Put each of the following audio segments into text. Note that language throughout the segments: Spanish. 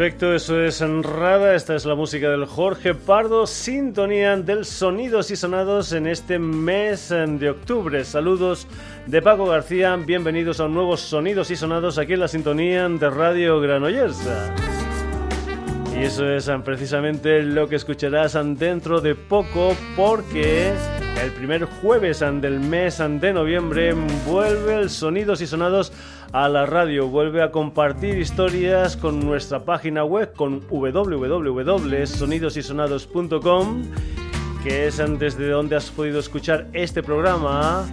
efecto, eso es Rada. Esta es la música del Jorge Pardo. Sintonía del Sonidos y Sonados en este mes de octubre. Saludos de Paco García. Bienvenidos a un nuevo Sonidos y Sonados aquí en la sintonía de Radio Granollers. Y eso es precisamente lo que escucharás dentro de poco porque el primer jueves del mes de noviembre vuelve el Sonidos y Sonados a la radio. Vuelve a compartir historias con nuestra página web con www.sonidosysonados.com que es desde donde has podido escuchar este programa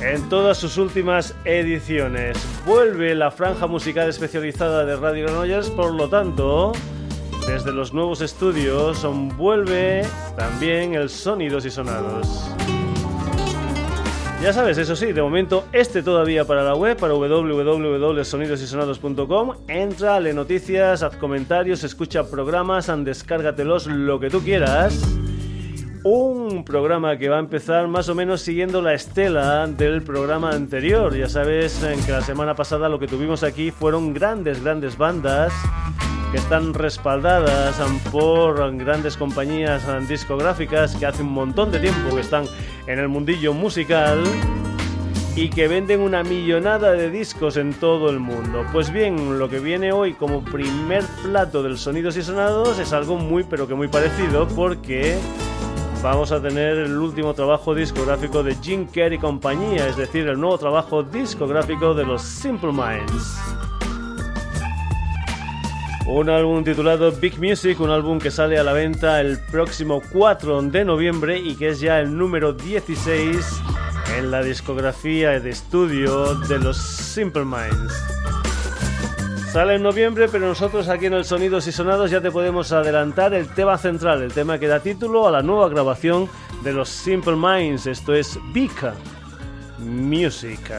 en todas sus últimas ediciones. Vuelve la franja musical especializada de Radio Granollers, por lo tanto, desde los nuevos estudios vuelve también el Sonidos y Sonados. Ya sabes, eso sí, de momento este todavía para la web, para www.sonidosysonados.com. Entra, lee noticias, haz comentarios, escucha programas, descárgatelos, lo que tú quieras. Un programa que va a empezar más o menos siguiendo la estela del programa anterior. Ya sabes que la semana pasada lo que tuvimos aquí fueron grandes, grandes bandas que están respaldadas por grandes compañías discográficas que hace un montón de tiempo que están en el mundillo musical y que venden una millonada de discos en todo el mundo. Pues bien, lo que viene hoy como primer plato del Sonidos y Sonados es algo muy pero que muy parecido porque vamos a tener el último trabajo discográfico de Jim Carrey y compañía, es decir, el nuevo trabajo discográfico de los Simple Minds. Un álbum titulado Big Music, un álbum que sale a la venta el próximo 4 de noviembre y que es ya el número 16 en la discografía de estudio de los Simple Minds. Sale en noviembre, pero nosotros aquí en el Sonidos y Sonados ya te podemos adelantar el tema central, el tema que da título a la nueva grabación de los Simple Minds. Esto es Big Music.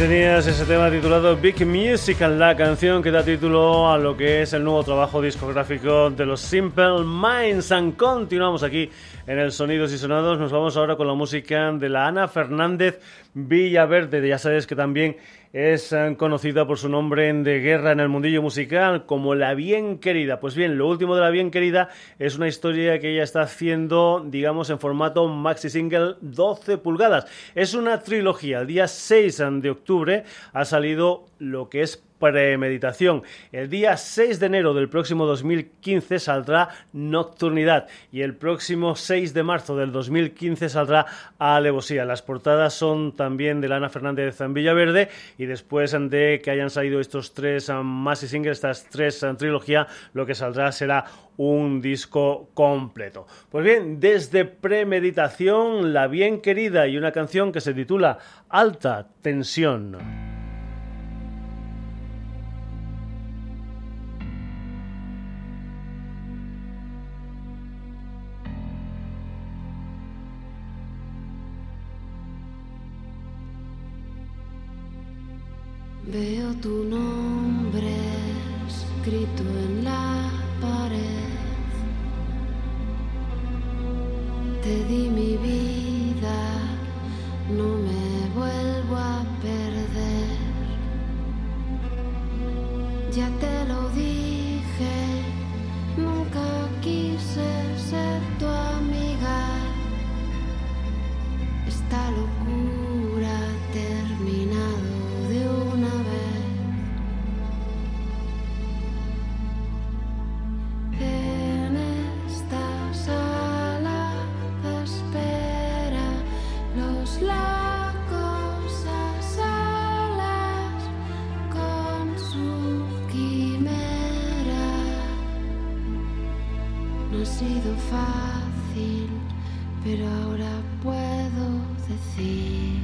Tenías ese tema titulado Big Music, la canción que da título a lo que es el nuevo trabajo discográfico de los Simple Minds. And continuamos aquí en el Sonidos y Sonados. Nos vamos ahora con la música de la Ana Fernández Villaverde. Ya sabes que también es eh, conocida por su nombre de guerra en el mundillo musical como La Bien Querida. Pues bien, lo último de La Bien Querida es una historia que ella está haciendo, digamos, en formato maxi single 12 pulgadas. Es una trilogía. El día 6 de octubre ha salido lo que es premeditación. El día 6 de enero del próximo 2015 saldrá Nocturnidad y el próximo 6 de marzo del 2015 saldrá Alevosía. Las portadas son también de Lana Fernández de Villaverde y después de que hayan salido estos tres más y singles, estas tres trilogías, lo que saldrá será un disco completo. Pues bien, desde premeditación, la bien querida y una canción que se titula Alta Tensión. Veo tu nombre escrito en la pared. Te di mi vida, puedo decir,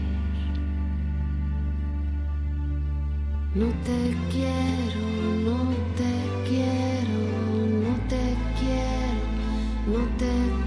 no te quiero, no te quiero, no te quiero, no te quiero,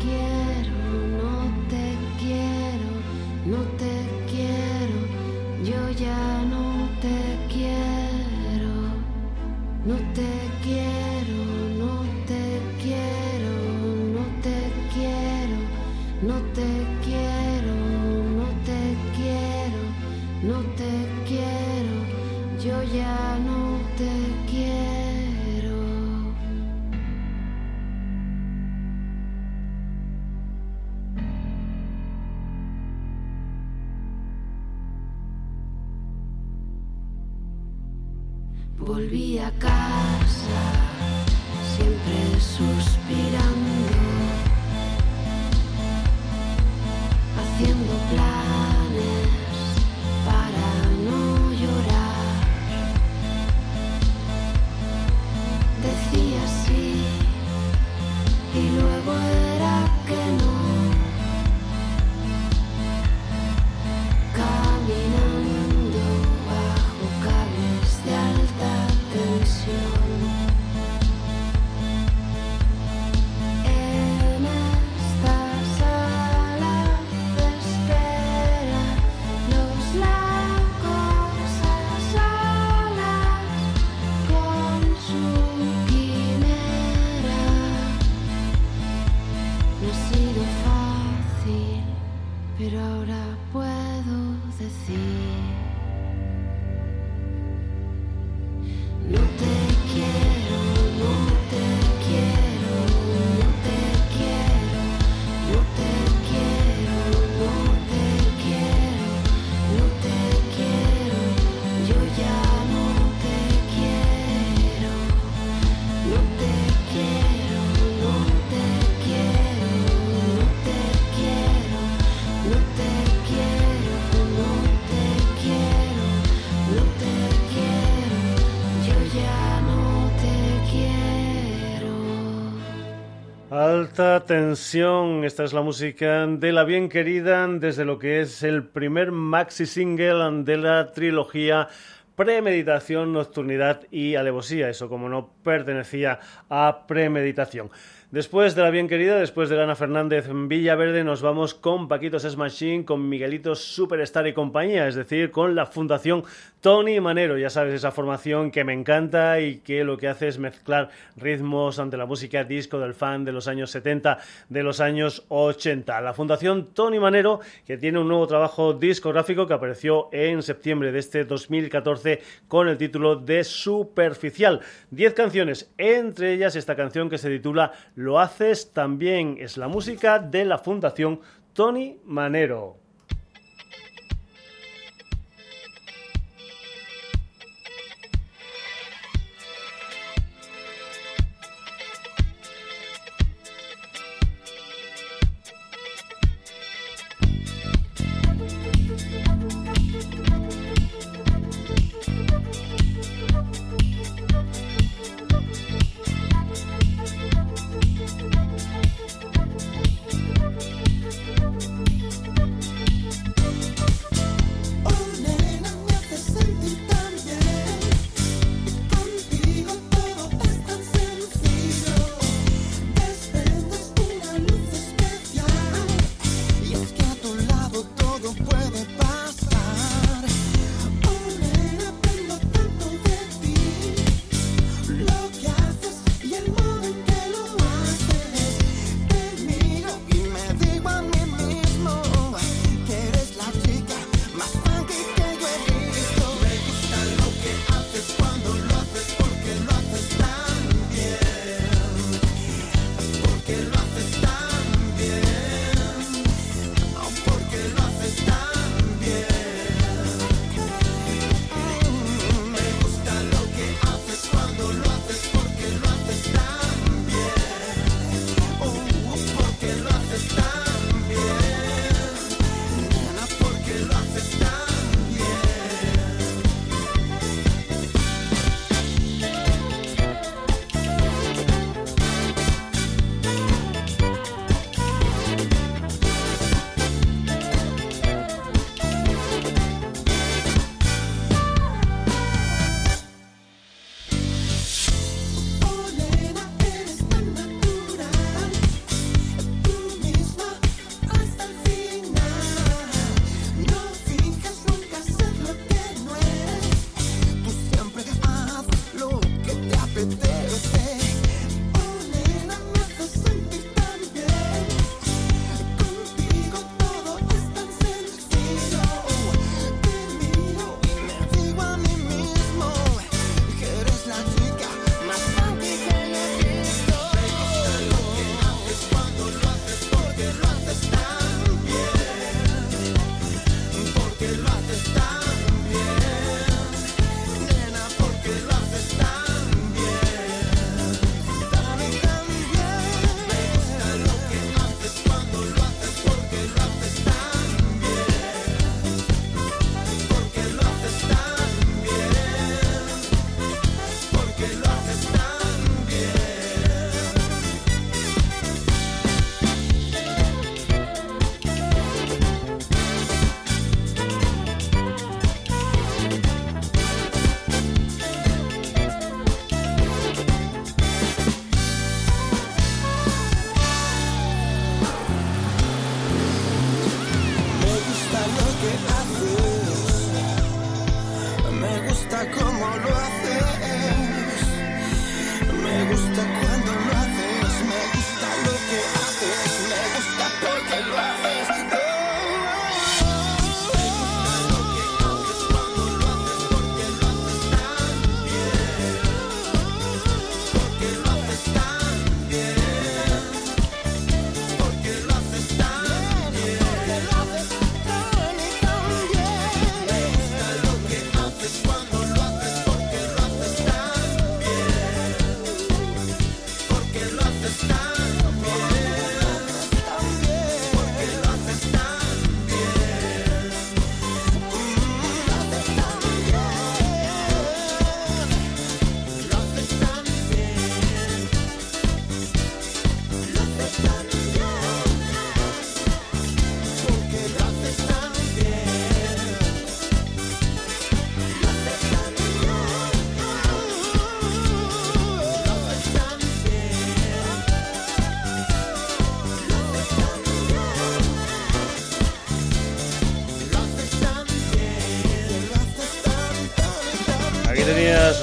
tensión. Esta es la música de la bien querida desde lo que es el primer maxi single de la trilogía Premeditación, Nocturnidad y Alevosía. Eso como no pertenecía a Premeditación. Después de la bien querida, después de Ana Fernández Villaverde, nos vamos con Paquitos Es Machine, con Miguelito Superstar y compañía, es decir, con la Fundación Tony Manero. Ya sabes, esa formación que me encanta y que lo que hace es mezclar ritmos ante la música disco del fan de los años 70, de los años 80. La Fundación Tony Manero, que tiene un nuevo trabajo discográfico que apareció en septiembre de este 2014 con el título de Superficial. Diez canciones, entre ellas esta canción que se titula lo haces también. Es la música de la Fundación Tony Manero.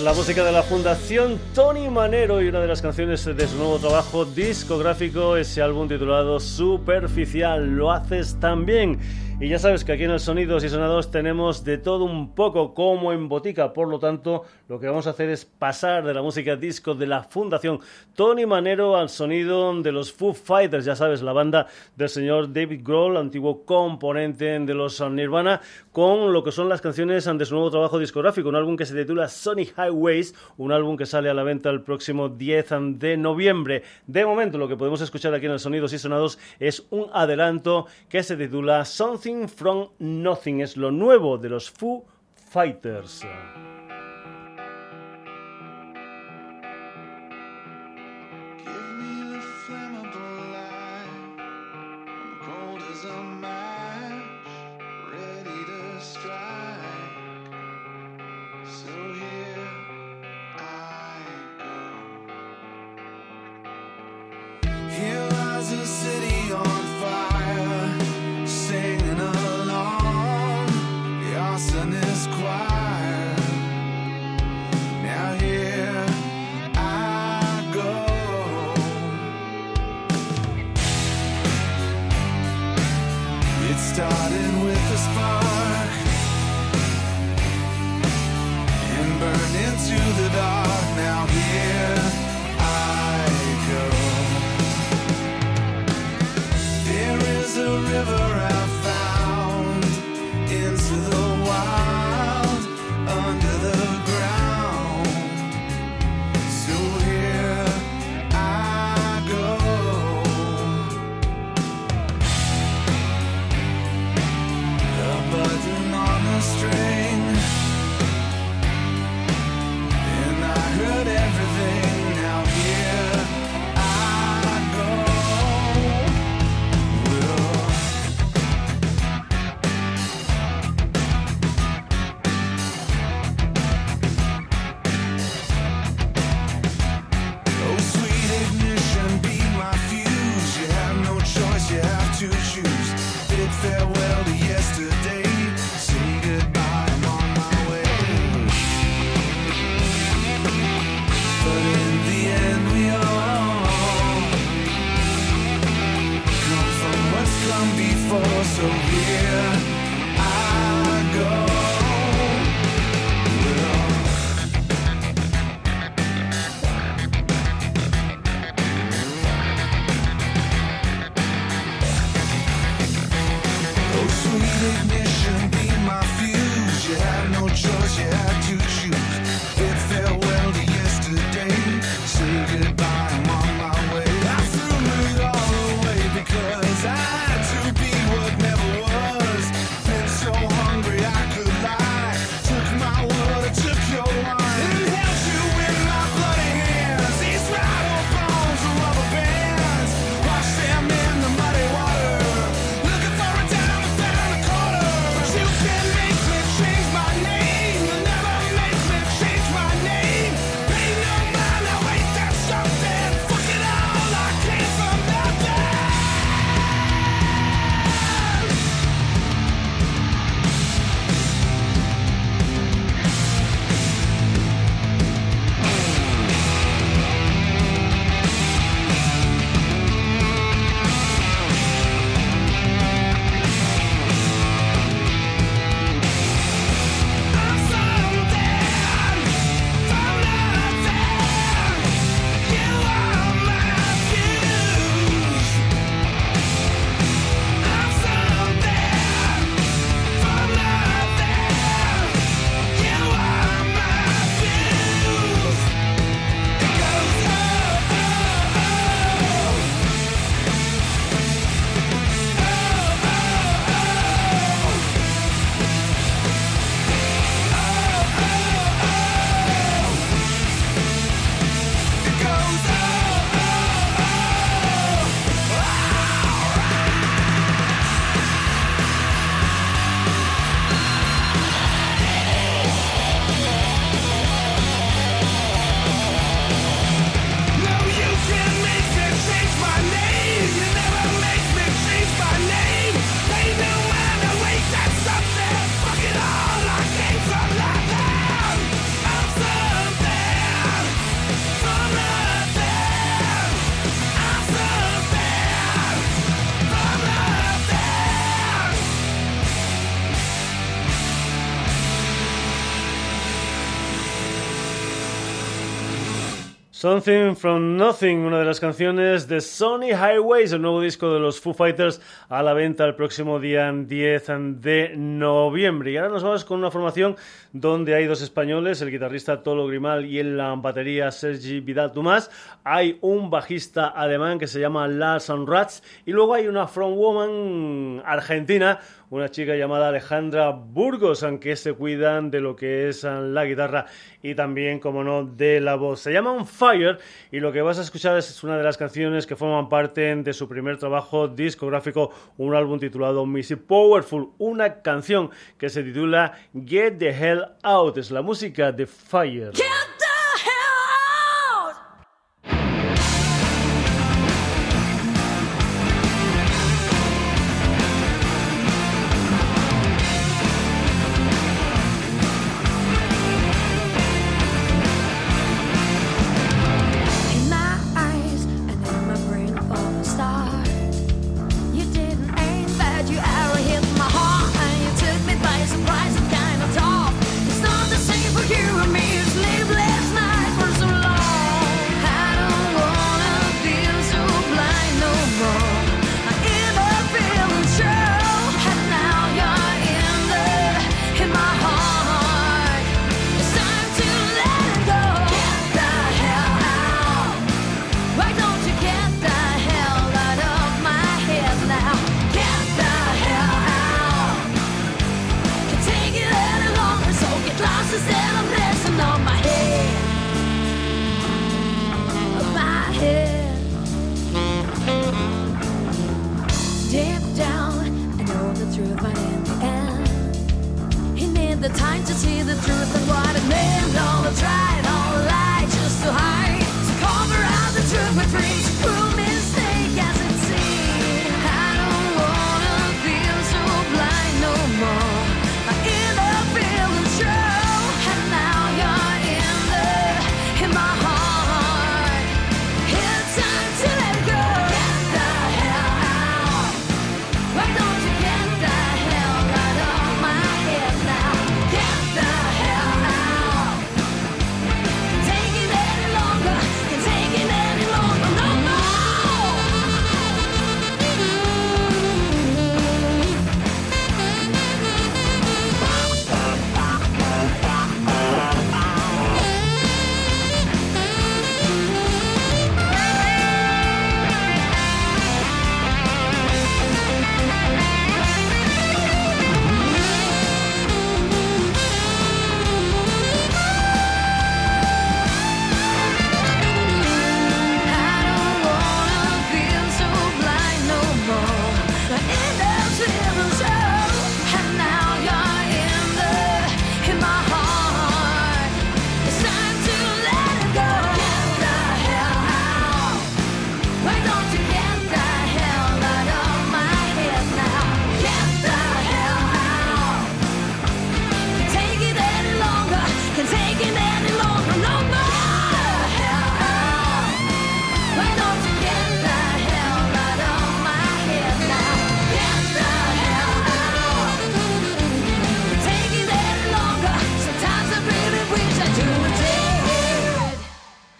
La música de la Fundación Tony Manero y una de las canciones de su nuevo trabajo discográfico, ese álbum titulado Superficial. Lo haces también. Y ya sabes que aquí en el Sonidos y Sonados tenemos de todo un poco como en botica, por lo tanto lo que vamos a hacer es pasar de la música disco de la Fundación Tony Manero al sonido de los Foo Fighters, ya sabes, la banda del señor David Grohl, antiguo componente de los Nirvana, con lo que son las canciones de su nuevo trabajo discográfico, un álbum que se titula Sonic Highways, un álbum que sale a la venta el próximo 10 de noviembre. De momento lo que podemos escuchar aquí en el Sonidos y Sonados es un adelanto que se titula Something from Nothing es lo nuevo de los Foo Fighters. for so here I go. Something from Nothing, una de las canciones de Sony Highways, el nuevo disco de los Foo Fighters a la venta el próximo día 10 de noviembre. Y ahora nos vamos con una formación donde hay dos españoles, el guitarrista Tolo Grimal y en la batería Sergi Vidal Tomás. Hay un bajista alemán que se llama Lars Rats y luego hay una frontwoman argentina una chica llamada Alejandra Burgos, aunque se cuidan de lo que es la guitarra y también, como no, de la voz. Se llama On Fire y lo que vas a escuchar es una de las canciones que forman parte de su primer trabajo discográfico, un álbum titulado Missy Powerful, una canción que se titula Get the Hell Out, es la música de Fire.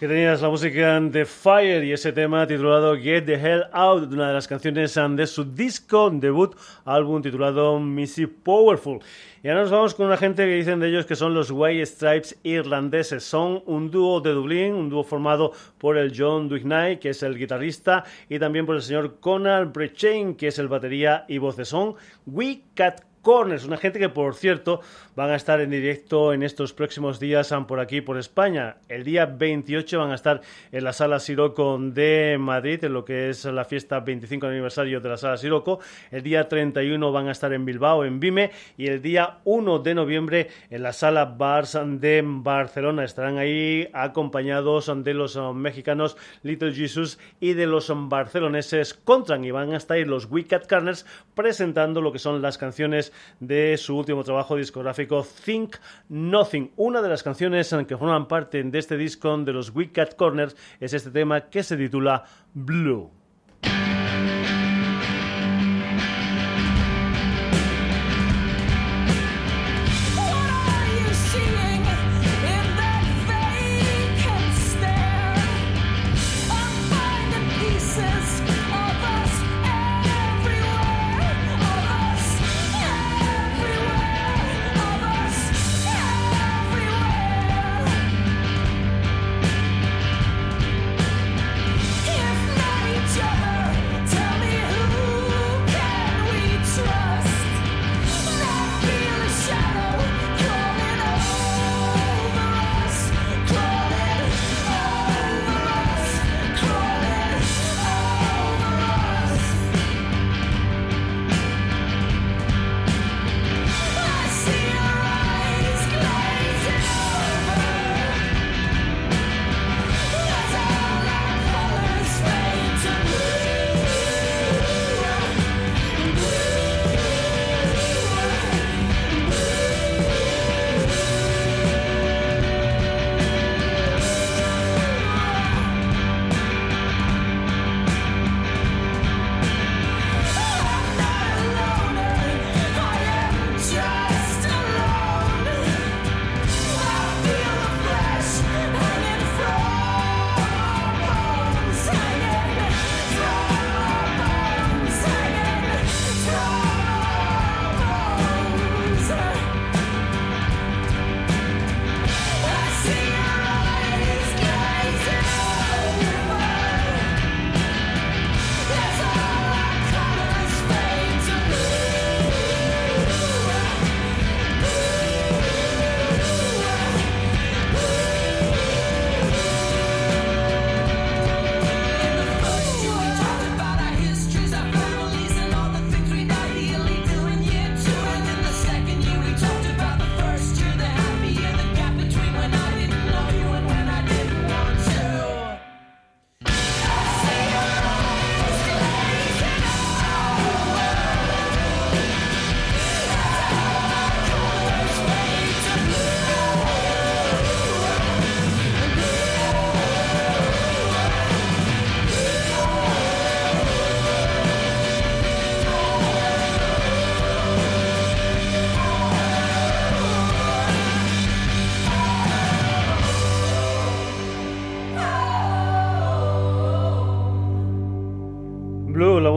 Tenías la música de Fire y ese tema titulado Get the Hell Out, una de las canciones de su disco debut, álbum titulado Missy Powerful. Y ahora nos vamos con una gente que dicen de ellos que son los White Stripes irlandeses. Son un dúo de Dublín, un dúo formado por el John Duignay, que es el guitarrista, y también por el señor Conal Brechain, que es el batería y de son. We Cat Corners, una gente que por cierto van a estar en directo en estos próximos días por aquí por España. El día 28 van a estar en la Sala Siroco de Madrid, en lo que es la fiesta 25 aniversario de la Sala Siroco. El día 31 van a estar en Bilbao, en Vime, y el día 1 de noviembre en la Sala Bars de Barcelona. Estarán ahí acompañados de los mexicanos Little Jesus y de los barceloneses Contran y van a estar ahí los Wicked Carners presentando lo que son las canciones de su último trabajo discográfico Think Nothing. Una de las canciones que forman parte de este disco de los Wicked Corners es este tema que se titula Blue.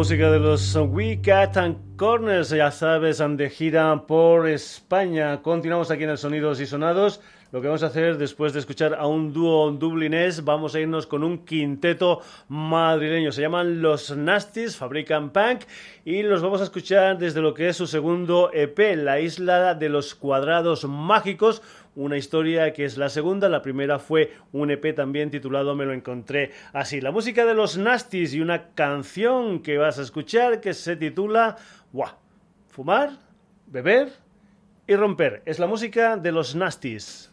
Música de los We Cat and Corners, ya sabes, de gira por España. Continuamos aquí en el Sonidos y Sonados. Lo que vamos a hacer después de escuchar a un dúo dublinés, vamos a irnos con un quinteto madrileño. Se llaman Los Nasties, fabrican punk y los vamos a escuchar desde lo que es su segundo EP, La Isla de los Cuadrados Mágicos una historia que es la segunda. La primera fue un EP también titulado Me lo encontré así. La música de los Nasties y una canción que vas a escuchar que se titula Fumar, beber y romper. Es la música de los Nasties.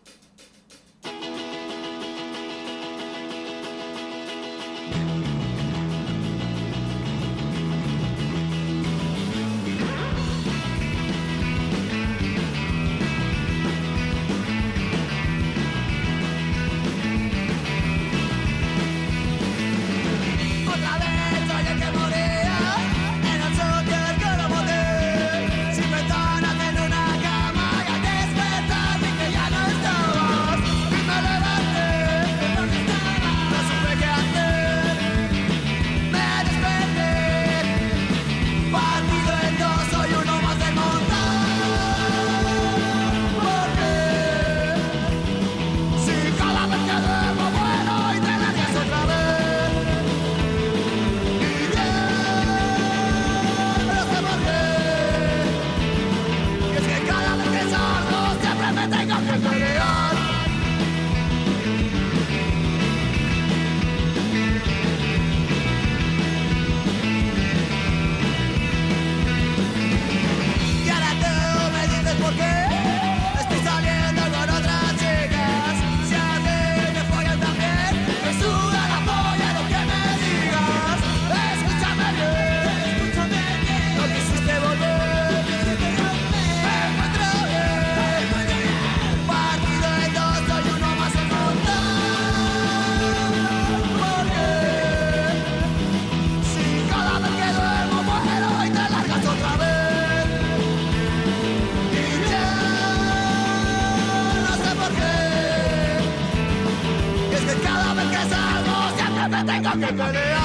tengo que pelear.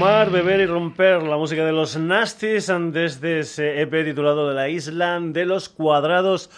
Beber y romper la música de los Nasties desde ese EP titulado de la isla de los cuadrados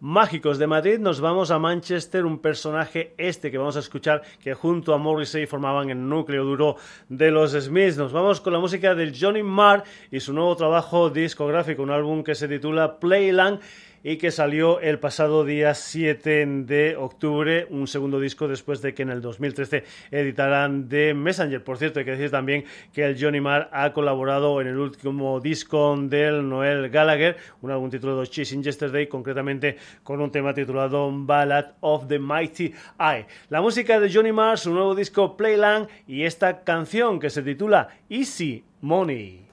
mágicos de Madrid nos vamos a Manchester, un personaje este que vamos a escuchar que junto a Morrissey formaban el núcleo duro de los Smiths. Nos vamos con la música del Johnny Marr y su nuevo trabajo discográfico, un álbum que se titula Playland y que salió el pasado día 7 de octubre, un segundo disco después de que en el 2013 editaran The Messenger. Por cierto, hay que decir también que el Johnny Marr ha colaborado en el último disco del Noel Gallagher, un álbum titulado Chasing Yesterday, concretamente con un tema titulado Ballad of the Mighty Eye. La música de Johnny Marr, su nuevo disco Playland y esta canción que se titula Easy Money.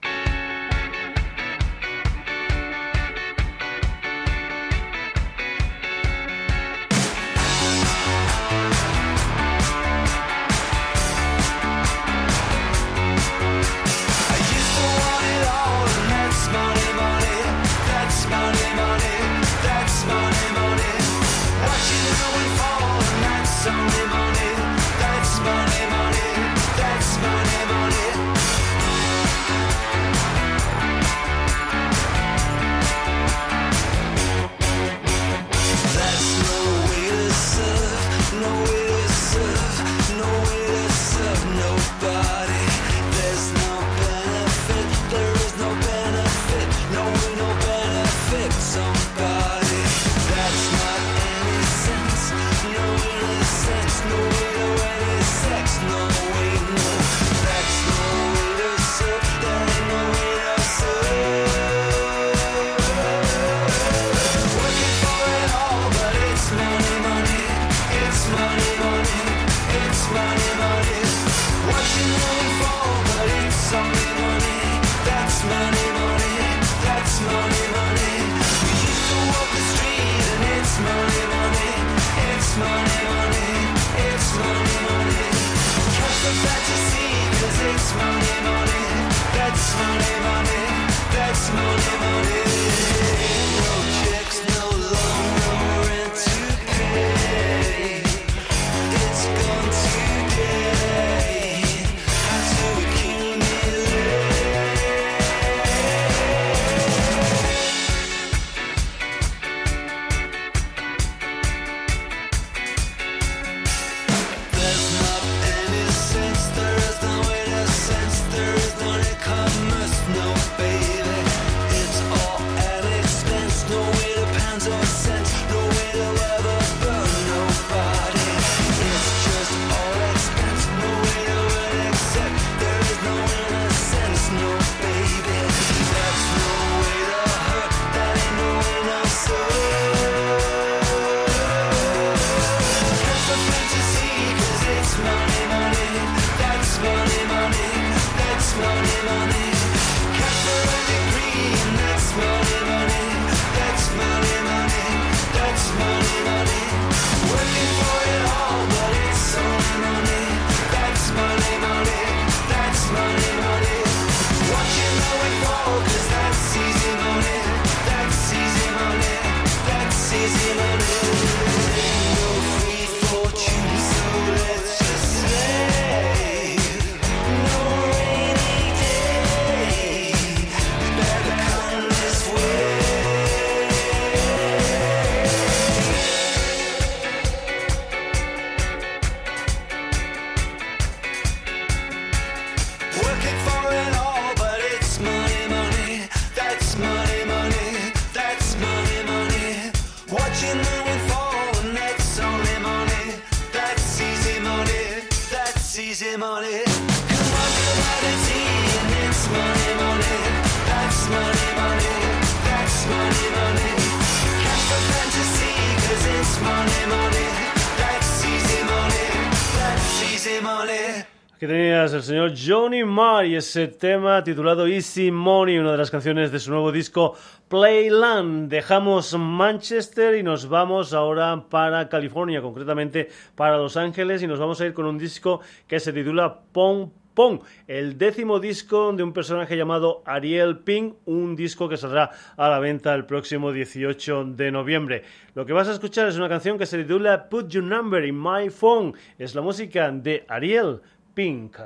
Johnny Marr y ese tema titulado Easy Money, una de las canciones de su nuevo disco Playland. Dejamos Manchester y nos vamos ahora para California, concretamente para Los Ángeles, y nos vamos a ir con un disco que se titula Pong Pong, el décimo disco de un personaje llamado Ariel Ping, un disco que saldrá a la venta el próximo 18 de noviembre. Lo que vas a escuchar es una canción que se titula Put Your Number in My Phone, es la música de Ariel Pink.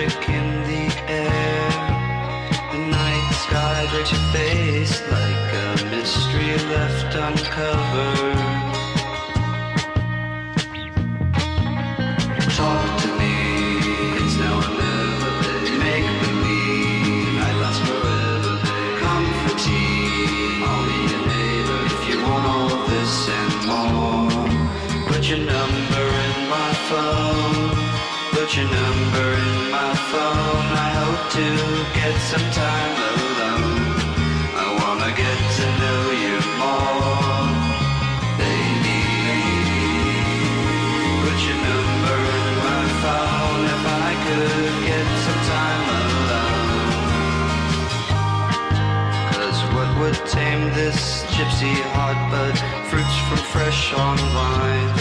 Magic in the air. The night sky breaks your face like a mystery left uncovered. Some time alone. I wanna get to know you more, baby. Put your number in my phone. If I could get some time alone. Cause what would tame this gypsy heart but fruits from fresh on vine?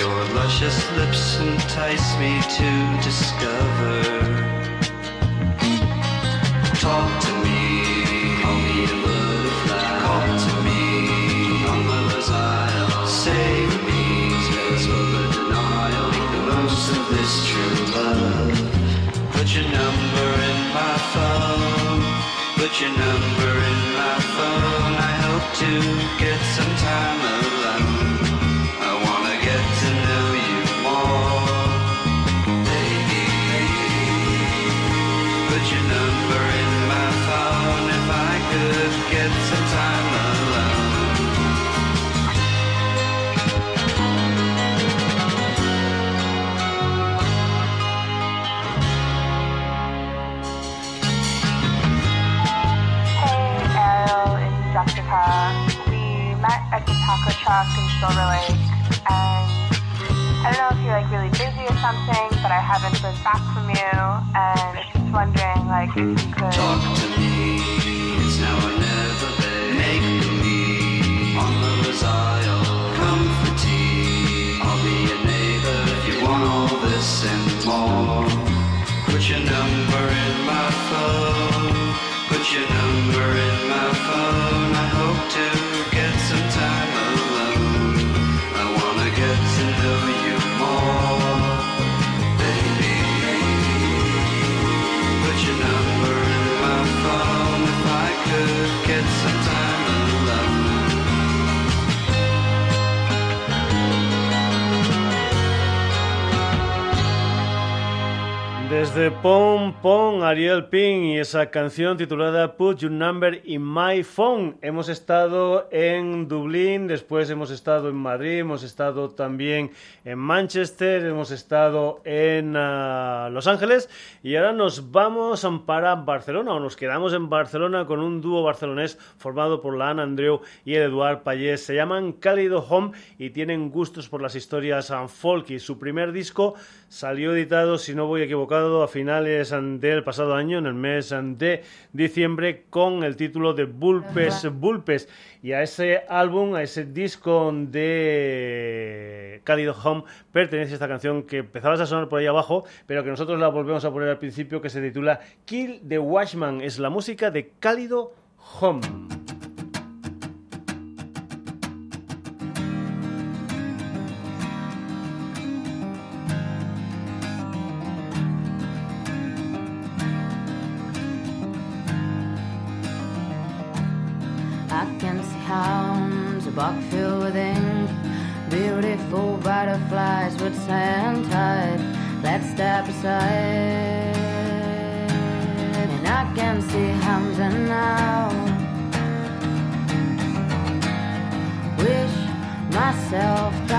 Your luscious lips entice me to discover top And um, I don't know if you're like really busy or something, but I haven't heard back from you. And I just wondering, like, if you could. Talk to me. It's now or never, babe. Make believe on the Isle. Come for tea. I'll be your neighbor if you want all this and more. Put your number. Desde Pon Pon, Ariel Ping y esa canción titulada Put Your Number in My Phone. Hemos estado en Dublín, después hemos estado en Madrid, hemos estado también en Manchester, hemos estado en ah, Los Ángeles y ahora nos vamos para Barcelona o nos quedamos en Barcelona con un dúo barcelonés formado por la Ana Andreu y el Eduard Payés. Se llaman Cálido Home y tienen gustos por las historias ah, folk y su primer disco salió editado, si no voy equivocado, a finales del pasado año, en el mes de diciembre, con el título de Bulpes Bulpes. Y a ese álbum, a ese disco de Cálido Home, pertenece esta canción que empezabas a sonar por ahí abajo, pero que nosotros la volvemos a poner al principio, que se titula Kill the Watchman. Es la música de Cálido Home. Butterflies with sand tied. Let's step aside, and I can see and now wish myself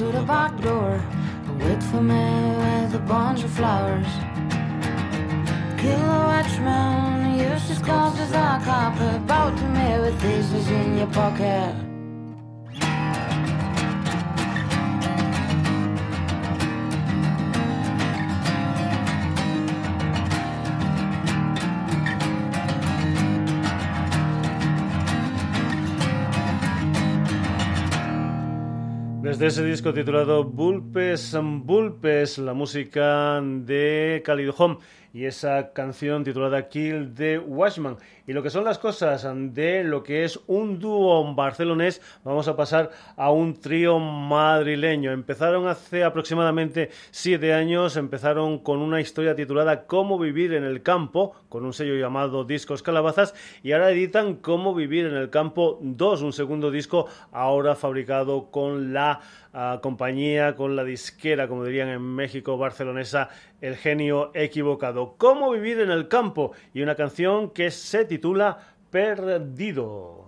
to the back door. Wait for me with a bunch of flowers. Kill the watchman, use his clothes as a carpet. Bow to me with pieces in your pocket. Desde ese disco titulado Bulpes Bulpes, la música de Cálido Home y esa canción titulada Kill the Watchman. Y lo que son las cosas de lo que es un dúo barcelonés, vamos a pasar a un trío madrileño. Empezaron hace aproximadamente siete años, empezaron con una historia titulada Cómo vivir en el campo, con un sello llamado Discos Calabazas, y ahora editan Cómo vivir en el campo 2, un segundo disco ahora fabricado con la ah, compañía, con la disquera, como dirían en México, barcelonesa, El genio equivocado. Cómo vivir en el campo y una canción que se titula Perdido.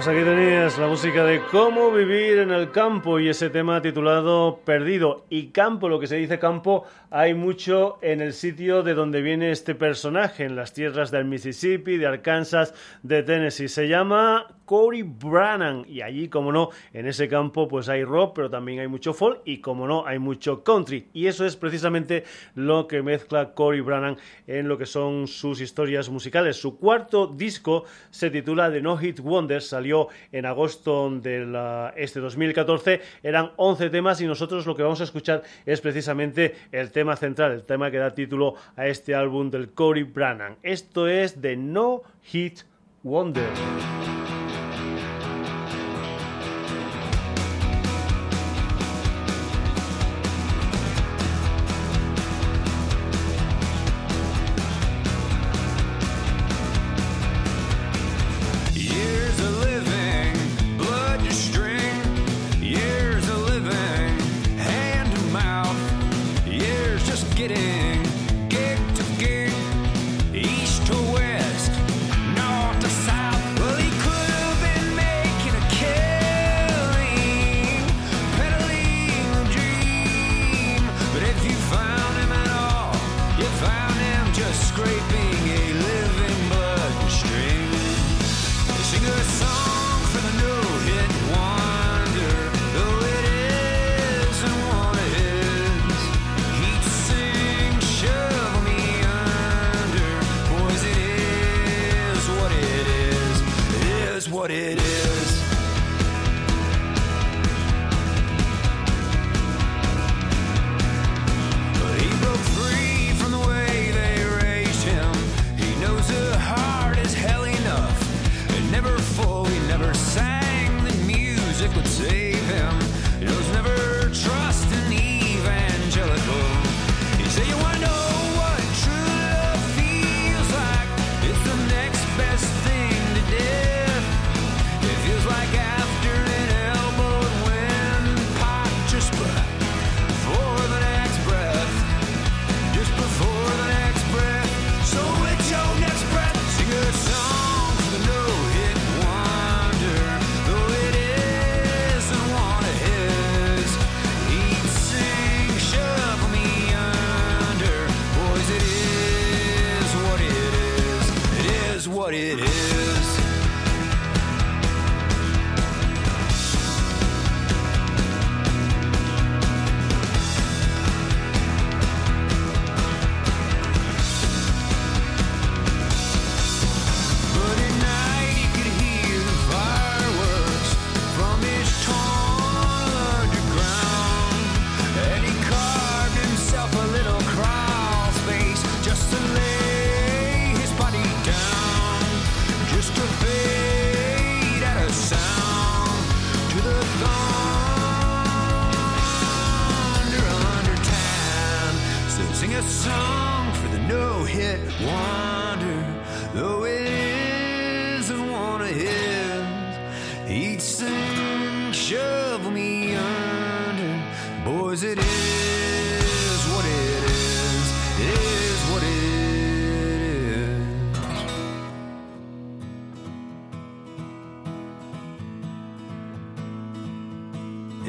Pues aquí tenías la música de cómo vivir en el campo y ese tema titulado Perdido. Y campo, lo que se dice campo, hay mucho en el sitio de donde viene este personaje, en las tierras del Mississippi, de Arkansas, de Tennessee. Se llama Cory Brannan y allí, como no, en ese campo pues hay rock, pero también hay mucho folk y como no, hay mucho country. Y eso es precisamente lo que mezcla Cory Brannan en lo que son sus historias musicales. Su cuarto disco se titula The No Hit Wonders, salió en agosto de este 2014, eran 11 temas y nosotros lo que vamos a escuchar es precisamente el tema central, el tema que da título a este álbum del Cory Brannan. Esto es The No Hit Wonders.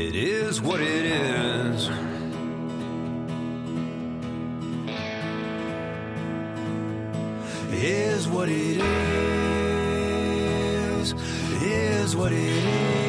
It is what it is. Is what it is. Is what it is.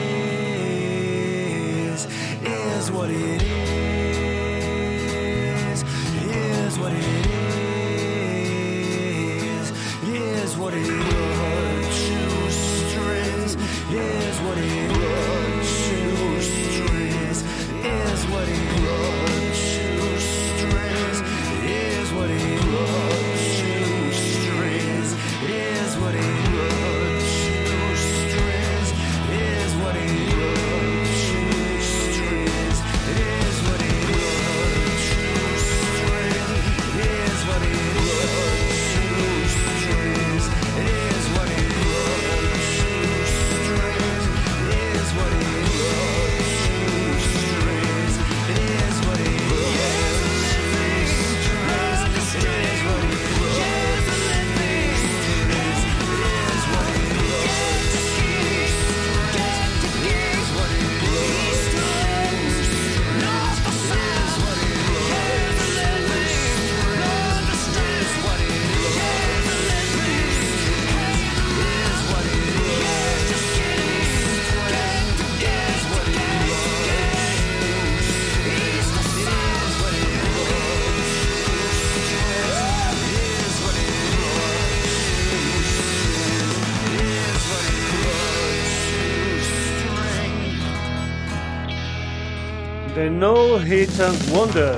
No Hit and Wonder.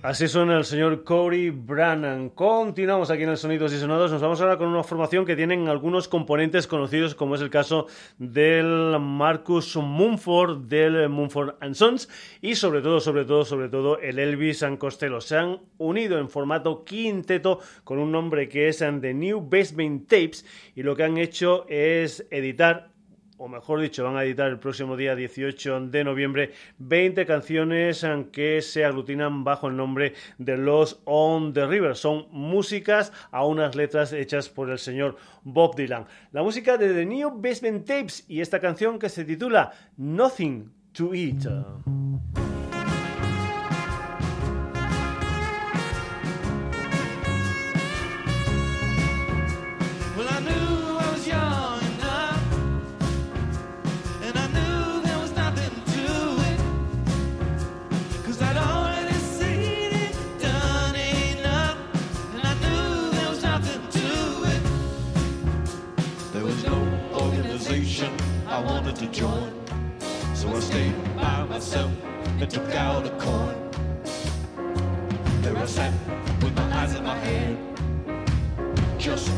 Así suena el señor Cory Brannan. Continuamos aquí en el Sonidos y Sonados. Nos vamos ahora con una formación que tienen algunos componentes conocidos, como es el caso del Marcus Mumford, del Mumford and Sons, y sobre todo, sobre todo, sobre todo, el Elvis and Costello. Se han unido en formato quinteto con un nombre que es The New Basement Tapes, y lo que han hecho es editar o mejor dicho, van a editar el próximo día 18 de noviembre 20 canciones que se aglutinan bajo el nombre de Los on the River. Son músicas a unas letras hechas por el señor Bob Dylan. La música de The New Basement Tapes y esta canción que se titula Nothing to Eat. I wanted to join, so I stayed by myself and took out a coin. There I sat with my eyes in my head just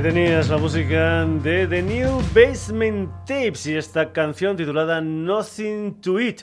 Que tenías la música de The New Basement Tapes y esta canción titulada Nothing to It.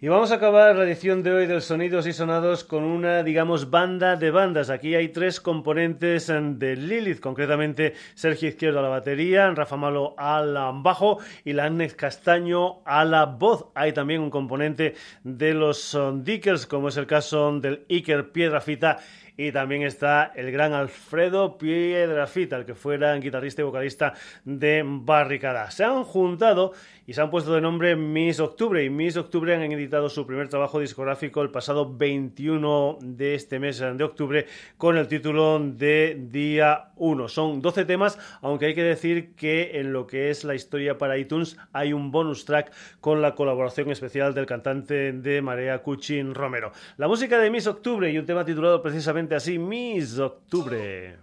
Y vamos a acabar la edición de hoy del Sonidos y Sonados con una, digamos, banda de bandas. Aquí hay tres componentes de Lilith, concretamente Sergio Izquierdo a la batería, Rafa Malo al bajo y la Agnes Castaño a la voz. Hay también un componente de los um, Dickers, como es el caso del Iker Piedrafita y también está el gran Alfredo Piedrafita, el que fuera guitarrista y vocalista de Barricada. Se han juntado y se han puesto de nombre Miss Octubre y Miss Octubre han editado su primer trabajo discográfico el pasado 21 de este mes de octubre con el título de Día 1. Son 12 temas, aunque hay que decir que en lo que es la historia para iTunes hay un bonus track con la colaboración especial del cantante de Marea Cuchin Romero. La música de Miss Octubre y un tema titulado precisamente exactamente así, Miss Octubre.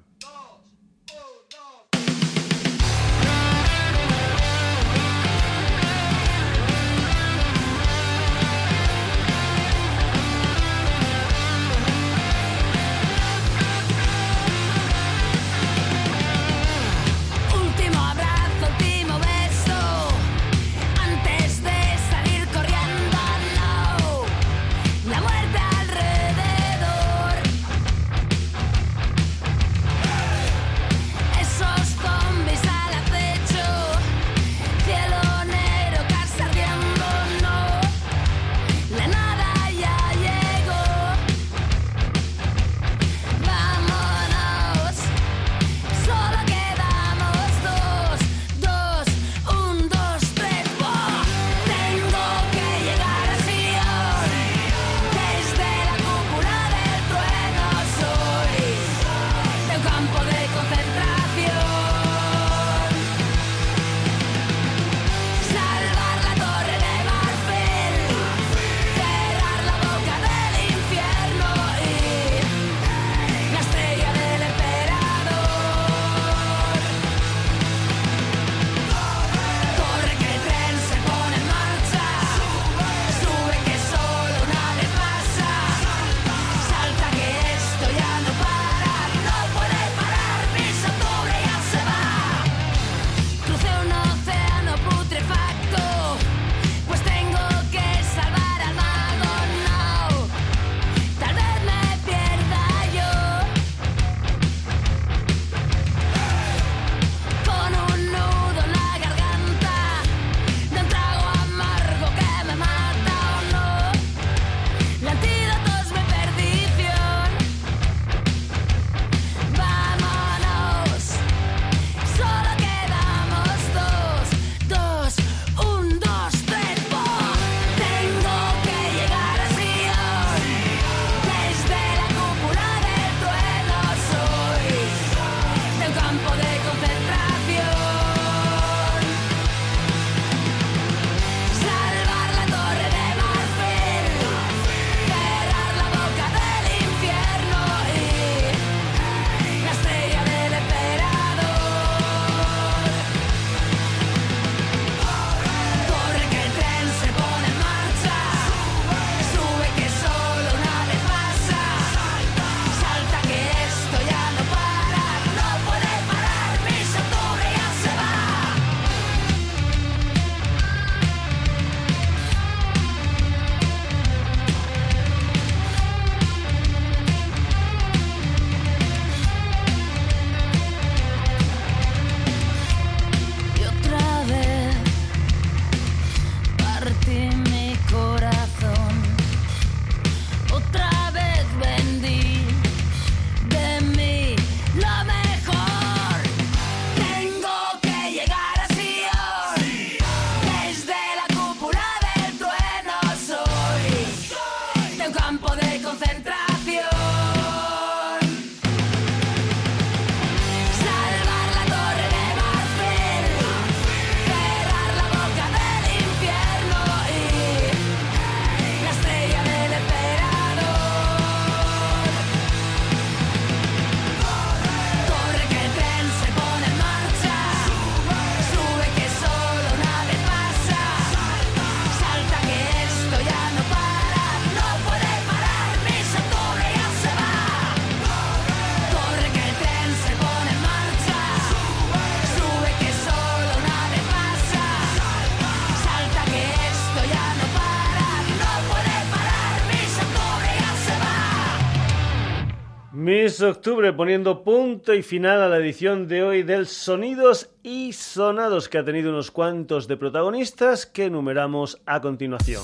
octubre poniendo punto y final a la edición de hoy del Sonidos y Sonados que ha tenido unos cuantos de protagonistas que enumeramos a continuación.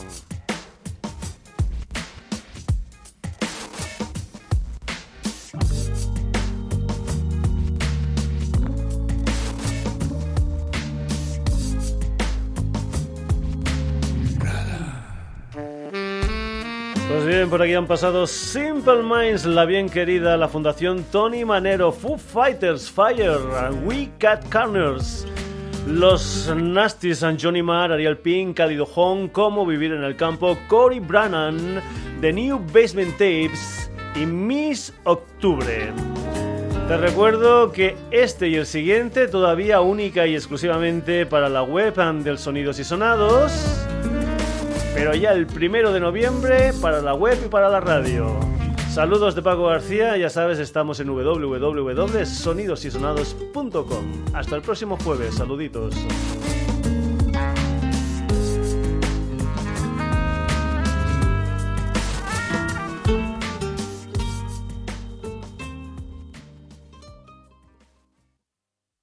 Bien, por aquí han pasado Simple Minds, la bien querida, la Fundación Tony Manero, Foo Fighters, Fire, We Cat Corners, los Nasties Johnny Marr, Ariel Pink, Cálido Home, Cómo Vivir en el Campo, Cory Brannan, The New Basement Tapes y Miss Octubre. Te recuerdo que este y el siguiente todavía única y exclusivamente para la web del Sonidos y Sonados, pero ya el primero de noviembre para la web y para la radio. Saludos de Paco García, ya sabes, estamos en www.sonidosysonados.com. Hasta el próximo jueves, saluditos.